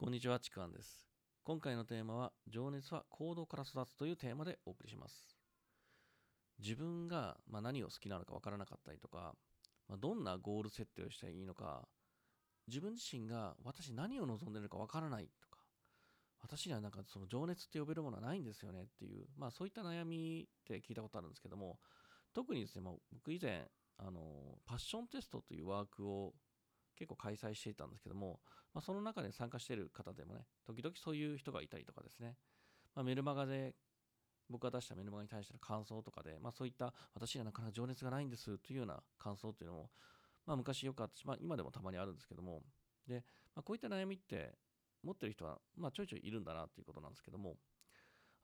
こんにちは、ちくわんです。今回のテーマは、情熱は行動から育つというテーマでお送りします。自分が、まあ、何を好きなのかわからなかったりとか、まあ、どんなゴール設定をしたらいいのか、自分自身が私何を望んでいるのかわからないとか、私にはなんかその情熱って呼べるものはないんですよねっていう、まあそういった悩みって聞いたことあるんですけども、特にですね、まあ、僕以前、あの、パッションテストというワークを結構開催していたんですけども、まあ、その中で参加している方でもね、時々そういう人がいたりとかですね、まあ、メルマガで、僕が出したメルマガに対しての感想とかで、まあ、そういった私にはなかなか情熱がないんですというような感想というのも、まあ、昔よくあったし、まあ、今でもたまにあるんですけども、で、まあ、こういった悩みって持ってる人は、まあ、ちょいちょいいるんだなということなんですけども、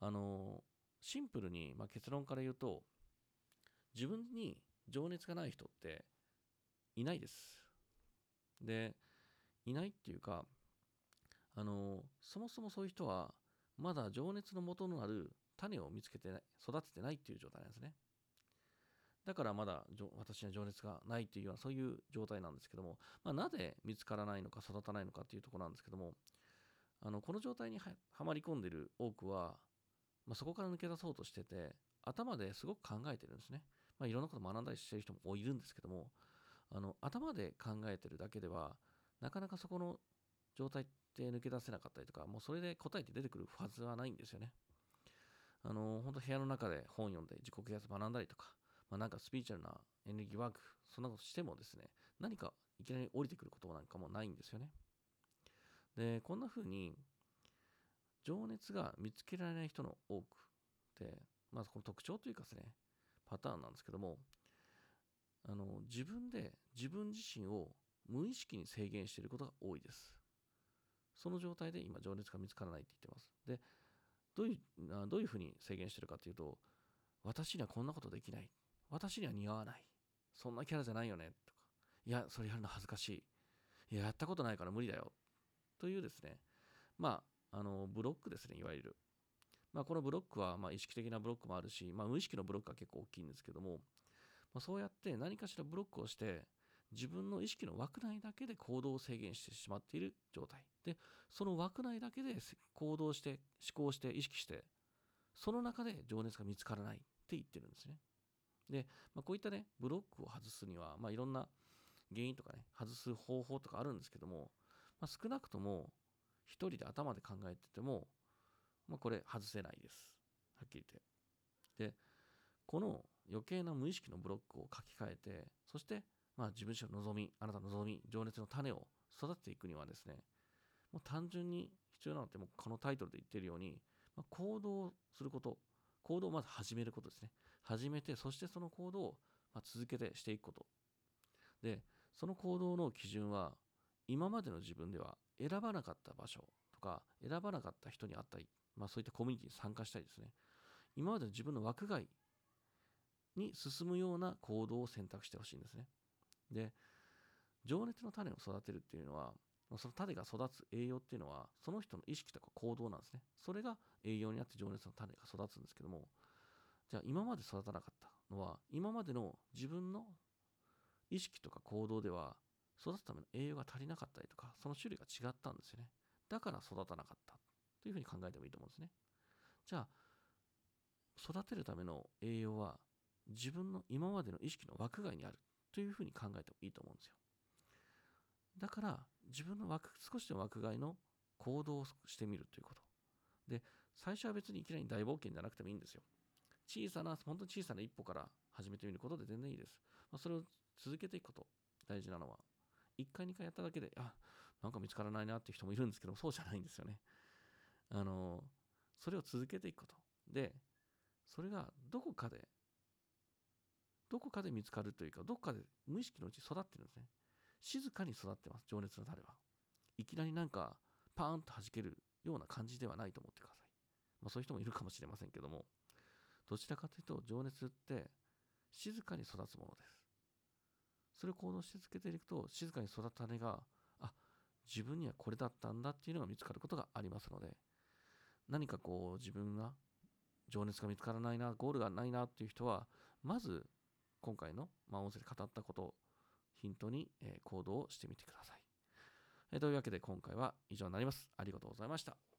あのシンプルに、まあ、結論から言うと、自分に情熱がない人っていないです。で、いないっていうか、あの、そもそもそういう人は、まだ情熱の元のなる種を見つけて、育ててないっていう状態なんですね。だからまだ私には情熱がないっていうような、そういう状態なんですけども、まあ、なぜ見つからないのか育たないのかっていうところなんですけども、あのこの状態にはまり込んでる多くは、まあ、そこから抜け出そうとしてて、頭ですごく考えてるんですね。まあ、いろんなこと学んだりしてる人もいるんですけども、あの頭で考えてるだけではなかなかそこの状態って抜け出せなかったりとかもうそれで答えって出てくるはずはないんですよね。あの本当部屋の中で本読んで自己啓発学んだりとか、まあ、なんかスピリチュアルなエネルギーワークそんなことしてもですね何かいきなり降りてくることなんかもないんですよね。でこんな風に情熱が見つけられない人の多くってまずこの特徴というかですねパターンなんですけどもあの自分で自分自身を無意識に制限していることが多いです。その状態で今情熱が見つからないって言ってます。で、どういうどういうふうに制限してるかっていうと、私にはこんなことできない。私には似合わない。そんなキャラじゃないよね。とか、いや、それやるの恥ずかしい。いや、やったことないから無理だよ。というですね、まあ、あの、ブロックですね、いわゆる。まあ、このブロックは、ま、意識的なブロックもあるし、まあ、無意識のブロックは結構大きいんですけども、まあ、そうやって何かしらブロックをして自分の意識の枠内だけで行動を制限してしまっている状態。でその枠内だけで行動して思考して意識してその中で情熱が見つからないって言ってるんですね。で、まあ、こういったねブロックを外すには、まあ、いろんな原因とかね外す方法とかあるんですけども、まあ、少なくとも一人で頭で考えてても、まあ、これ外せないです。はっきり言って。でこの余計な無意識のブロックを書き換えてそしてまあ自分自身の望みあなたの望み情熱の種を育てていくにはですねもう単純に必要なのってもうこのタイトルで言ってるように、まあ、行動すること行動をまず始めることですね。始めてそしてその行動をま続けてしていくこと。でその行動の基準は今までの自分では選ばなかった場所とか選ばなかった人に会ったり、まあ、そういったコミュニティに参加したりですね。今までの自分の枠外に進むような行動を選択してほしいんですね。で、情熱の種を育てるっていうのは、その種が育つ栄養っていうのは、その人の意識とか行動なんですね。それが栄養になって情熱の種が育つんですけども、じゃあ今まで育たなかったのは、今までの自分の意識とか行動では、育つための栄養が足りなかったりとか、その種類が違ったんですよね。だから育たなかったというふうに考えてもいいと思うんですね。じゃあ、育てるための栄養は自分の今までの意識の枠外にあるというふうに考えてもいいと思うんですよ。だから自分の枠少しでも枠外の行動をしてみるということ。で、最初は別にいきなり大冒険じゃなくてもいいんですよ。小さな、本当に小さな一歩から始めてみることで全然いいです。まあ、それを続けていくこと、大事なのは。1回、2回やっただけで、あ、なんか見つからないなっていう人もいるんですけど、そうじゃないんですよね。あの、それを続けていくこと。で、それがどこかでどこかで見つかるというか、どこかで無意識のうち育ってるんですね。静かに育ってます、情熱の種は。いきなりなんか、パーンと弾けるような感じではないと思ってください。まあ、そういう人もいるかもしれませんけども、どちらかというと、情熱って静かに育つものです。それを行動し続けていくと、静かに育った種が、あ自分にはこれだったんだっていうのが見つかることがありますので、何かこう、自分が情熱が見つからないな、ゴールがないなっていう人は、まず今回の、まあ、音声で語ったことをヒントに、えー、行動をしてみてください。えというわけで今回は以上になります。ありがとうございました。